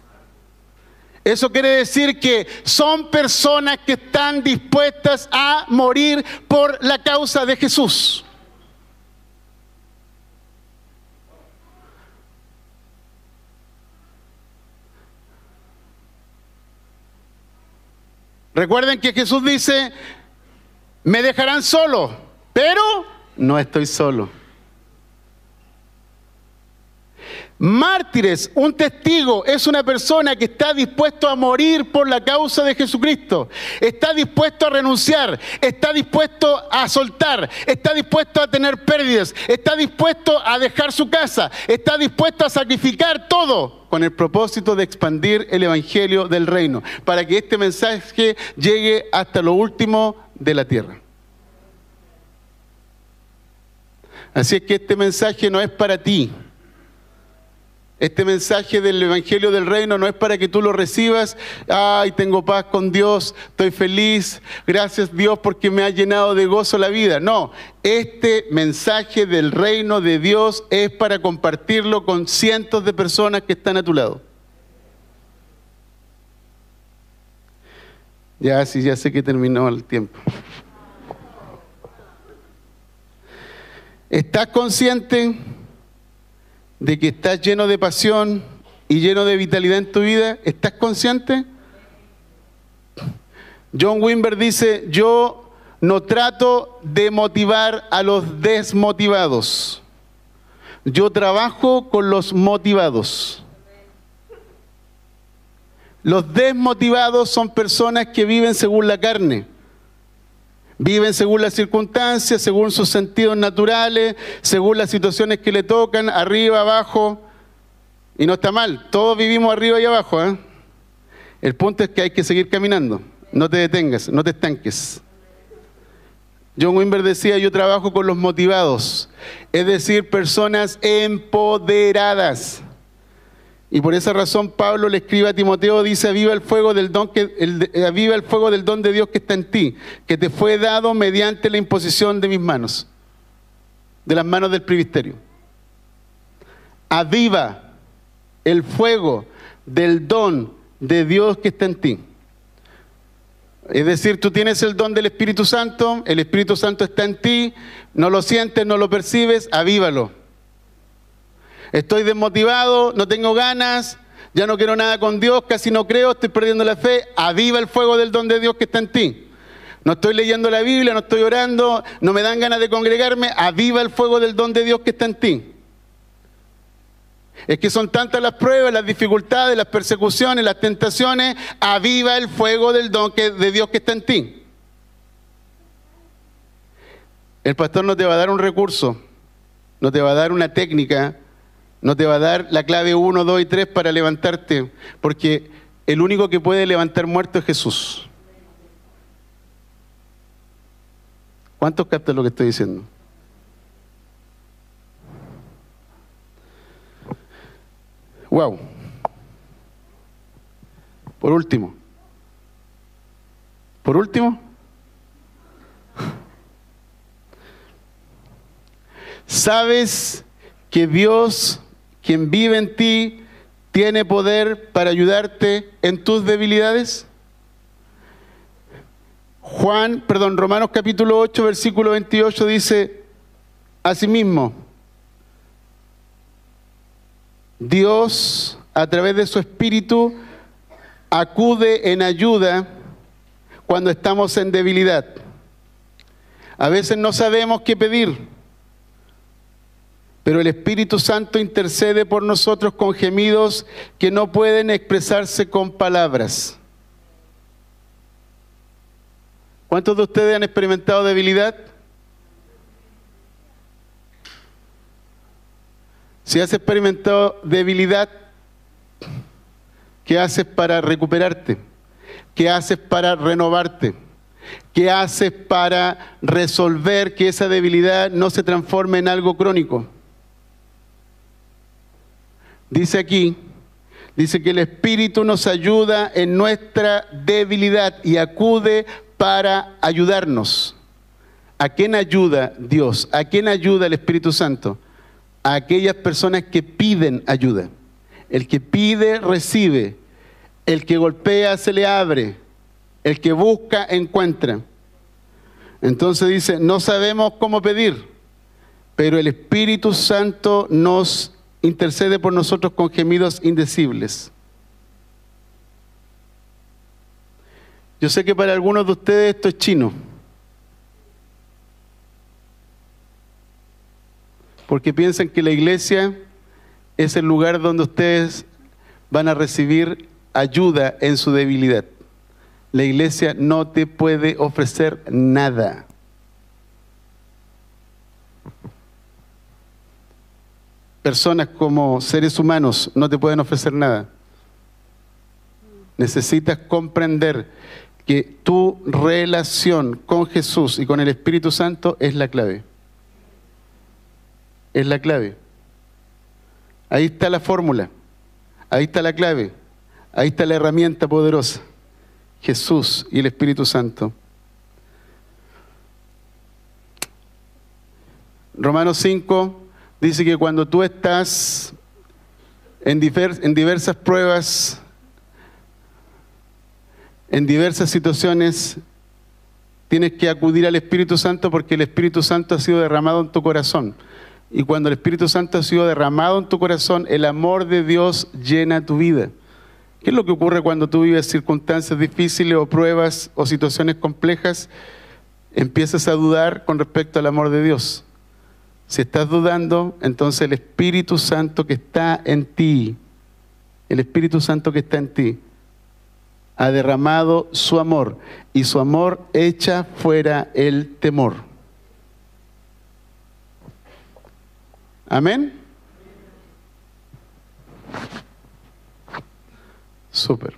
Eso quiere decir que son personas que están dispuestas a morir por la causa de Jesús. Recuerden que Jesús dice, me dejarán solo, pero no estoy solo. Mártires, un testigo, es una persona que está dispuesto a morir por la causa de Jesucristo. Está dispuesto a renunciar, está dispuesto a soltar, está dispuesto a tener pérdidas, está dispuesto a dejar su casa, está dispuesto a sacrificar todo con el propósito de expandir el Evangelio del reino, para que este mensaje llegue hasta lo último de la tierra. Así es que este mensaje no es para ti este mensaje del Evangelio del Reino no es para que tú lo recibas, ay, tengo paz con Dios, estoy feliz, gracias Dios porque me ha llenado de gozo la vida. No, este mensaje del Reino de Dios es para compartirlo con cientos de personas que están a tu lado. Ya, sí, ya sé que terminó el tiempo. ¿Estás consciente? De que estás lleno de pasión y lleno de vitalidad en tu vida? ¿Estás consciente? John Wimber dice, yo no trato de motivar a los desmotivados. Yo trabajo con los motivados. Los desmotivados son personas que viven según la carne Viven según las circunstancias, según sus sentidos naturales, según las situaciones que le tocan, arriba, abajo. Y no está mal, todos vivimos arriba y abajo. ¿eh? El punto es que hay que seguir caminando. No te detengas, no te estanques. John Wimber decía, yo trabajo con los motivados, es decir, personas empoderadas. Y por esa razón Pablo le escribe a Timoteo, dice, aviva el fuego del don que el, aviva el fuego del don de Dios que está en ti, que te fue dado mediante la imposición de mis manos, de las manos del presbiterio. Aviva el fuego del don de Dios que está en ti. Es decir, tú tienes el don del Espíritu Santo, el Espíritu Santo está en ti, no lo sientes, no lo percibes, avívalo. Estoy desmotivado, no tengo ganas, ya no quiero nada con Dios, casi no creo, estoy perdiendo la fe. Aviva el fuego del don de Dios que está en ti. No estoy leyendo la Biblia, no estoy orando, no me dan ganas de congregarme. Aviva el fuego del don de Dios que está en ti. Es que son tantas las pruebas, las dificultades, las persecuciones, las tentaciones. Aviva el fuego del don de Dios que está en ti. El pastor no te va a dar un recurso, no te va a dar una técnica, no te va a dar la clave 1, 2 y 3 para levantarte, porque el único que puede levantar muerto es Jesús. ¿Cuántos captan lo que estoy diciendo? Wow. Por último. Por último. ¿Sabes que Dios quien vive en ti tiene poder para ayudarte en tus debilidades? Juan, perdón, Romanos capítulo 8, versículo 28 dice, asimismo, Dios a través de su Espíritu acude en ayuda cuando estamos en debilidad. A veces no sabemos qué pedir pero el Espíritu Santo intercede por nosotros con gemidos que no pueden expresarse con palabras. ¿Cuántos de ustedes han experimentado debilidad? Si has experimentado debilidad, ¿qué haces para recuperarte? ¿Qué haces para renovarte? ¿Qué haces para resolver que esa debilidad no se transforme en algo crónico? Dice aquí, dice que el Espíritu nos ayuda en nuestra debilidad y acude para ayudarnos. ¿A quién ayuda Dios? ¿A quién ayuda el Espíritu Santo? A aquellas personas que piden ayuda. El que pide, recibe. El que golpea, se le abre. El que busca, encuentra. Entonces dice, no sabemos cómo pedir, pero el Espíritu Santo nos intercede por nosotros con gemidos indecibles. Yo sé que para algunos de ustedes esto es chino. Porque piensan que la iglesia es el lugar donde ustedes van a recibir ayuda en su debilidad. La iglesia no te puede ofrecer nada. Personas como seres humanos no te pueden ofrecer nada. Necesitas comprender que tu relación con Jesús y con el Espíritu Santo es la clave. Es la clave. Ahí está la fórmula. Ahí está la clave. Ahí está la herramienta poderosa. Jesús y el Espíritu Santo. Romanos 5, dice que cuando tú estás en, diversas pruebas, en diversas situaciones, tienes que acudir al Espíritu Santo porque el Espíritu Santo ha sido derramado en tu corazón. Y cuando el Espíritu Santo ha sido derramado en tu corazón, el amor de Dios llena tu vida. ¿Qué es lo que ocurre cuando tú vives circunstancias difíciles o pruebas o situaciones complejas? Empiezas a dudar con respecto al amor de Dios. Si estás dudando, entonces el Espíritu Santo que está en ti, el Espíritu Santo que está en ti, ha derramado su amor y su amor echa fuera el temor. Amén. Súper.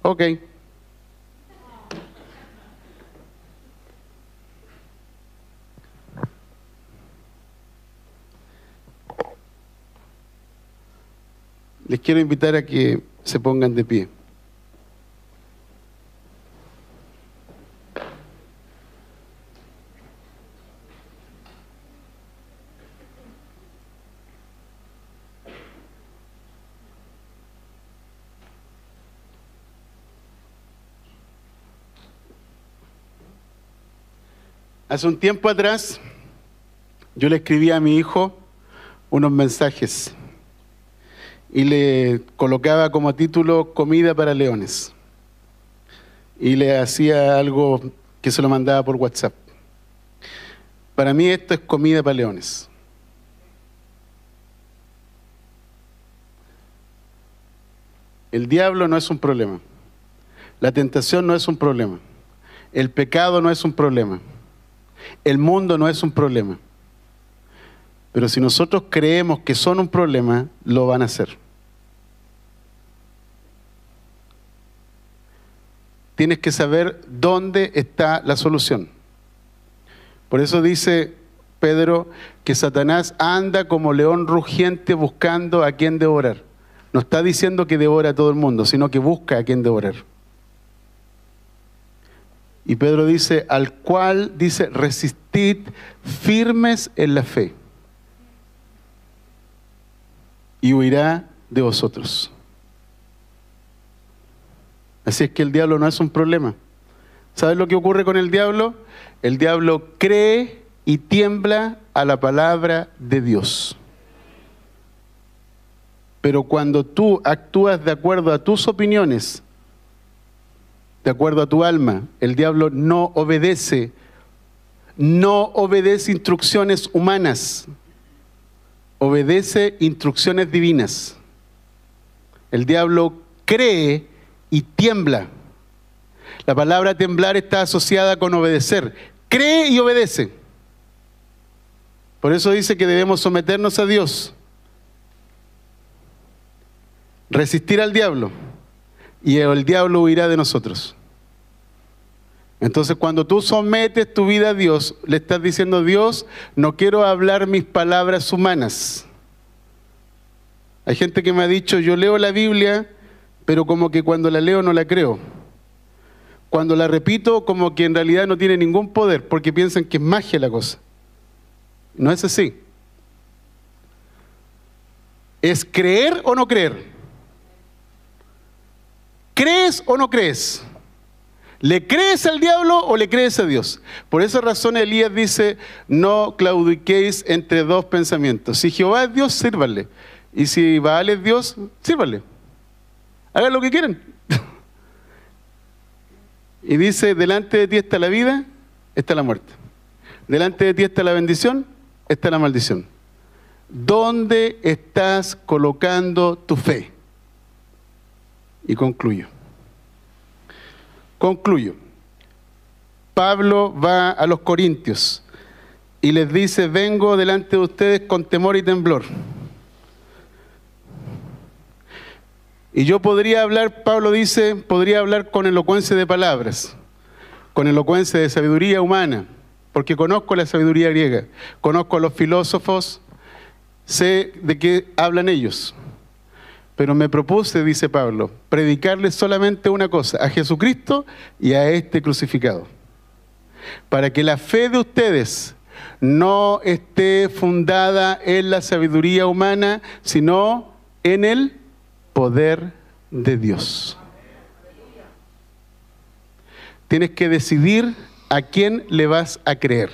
Ok. Les quiero invitar a que se pongan de pie. Hace un tiempo atrás yo le escribí a mi hijo unos mensajes y le colocaba como título Comida para Leones. Y le hacía algo que se lo mandaba por WhatsApp. Para mí esto es comida para leones. El diablo no es un problema. La tentación no es un problema. El pecado no es un problema. El mundo no es un problema. Pero si nosotros creemos que son un problema, lo van a hacer. Tienes que saber dónde está la solución. Por eso dice Pedro que Satanás anda como león rugiente buscando a quien devorar. No está diciendo que devora a todo el mundo, sino que busca a quien devorar. Y Pedro dice, al cual dice, resistid firmes en la fe. Y huirá de vosotros. Así es que el diablo no es un problema. ¿Sabes lo que ocurre con el diablo? El diablo cree y tiembla a la palabra de Dios. Pero cuando tú actúas de acuerdo a tus opiniones, de acuerdo a tu alma. El diablo no obedece, no obedece instrucciones humanas, obedece instrucciones divinas. El diablo cree y tiembla. La palabra temblar está asociada con obedecer. Cree y obedece. Por eso dice que debemos someternos a Dios. Resistir al diablo y el diablo huirá de nosotros. Entonces cuando tú sometes tu vida a Dios, le estás diciendo, Dios, no quiero hablar mis palabras humanas. Hay gente que me ha dicho, yo leo la Biblia, pero como que cuando la leo no la creo. Cuando la repito, como que en realidad no tiene ningún poder, porque piensan que es magia la cosa. No es así. Es creer o no creer. ¿Crees o no crees? ¿Le crees al diablo o le crees a Dios? Por esa razón Elías dice, no claudiquéis entre dos pensamientos. Si Jehová es Dios, sírvanle. Y si Baal es Dios, sírvanle. Hagan lo que quieran. y dice, delante de ti está la vida, está la muerte. Delante de ti está la bendición, está la maldición. ¿Dónde estás colocando tu fe? Y concluyo. Concluyo. Pablo va a los Corintios y les dice, vengo delante de ustedes con temor y temblor. Y yo podría hablar, Pablo dice, podría hablar con elocuencia de palabras, con elocuencia de sabiduría humana, porque conozco la sabiduría griega, conozco a los filósofos, sé de qué hablan ellos. Pero me propuse, dice Pablo, predicarles solamente una cosa, a Jesucristo y a este crucificado. Para que la fe de ustedes no esté fundada en la sabiduría humana, sino en el poder de Dios. Tienes que decidir a quién le vas a creer.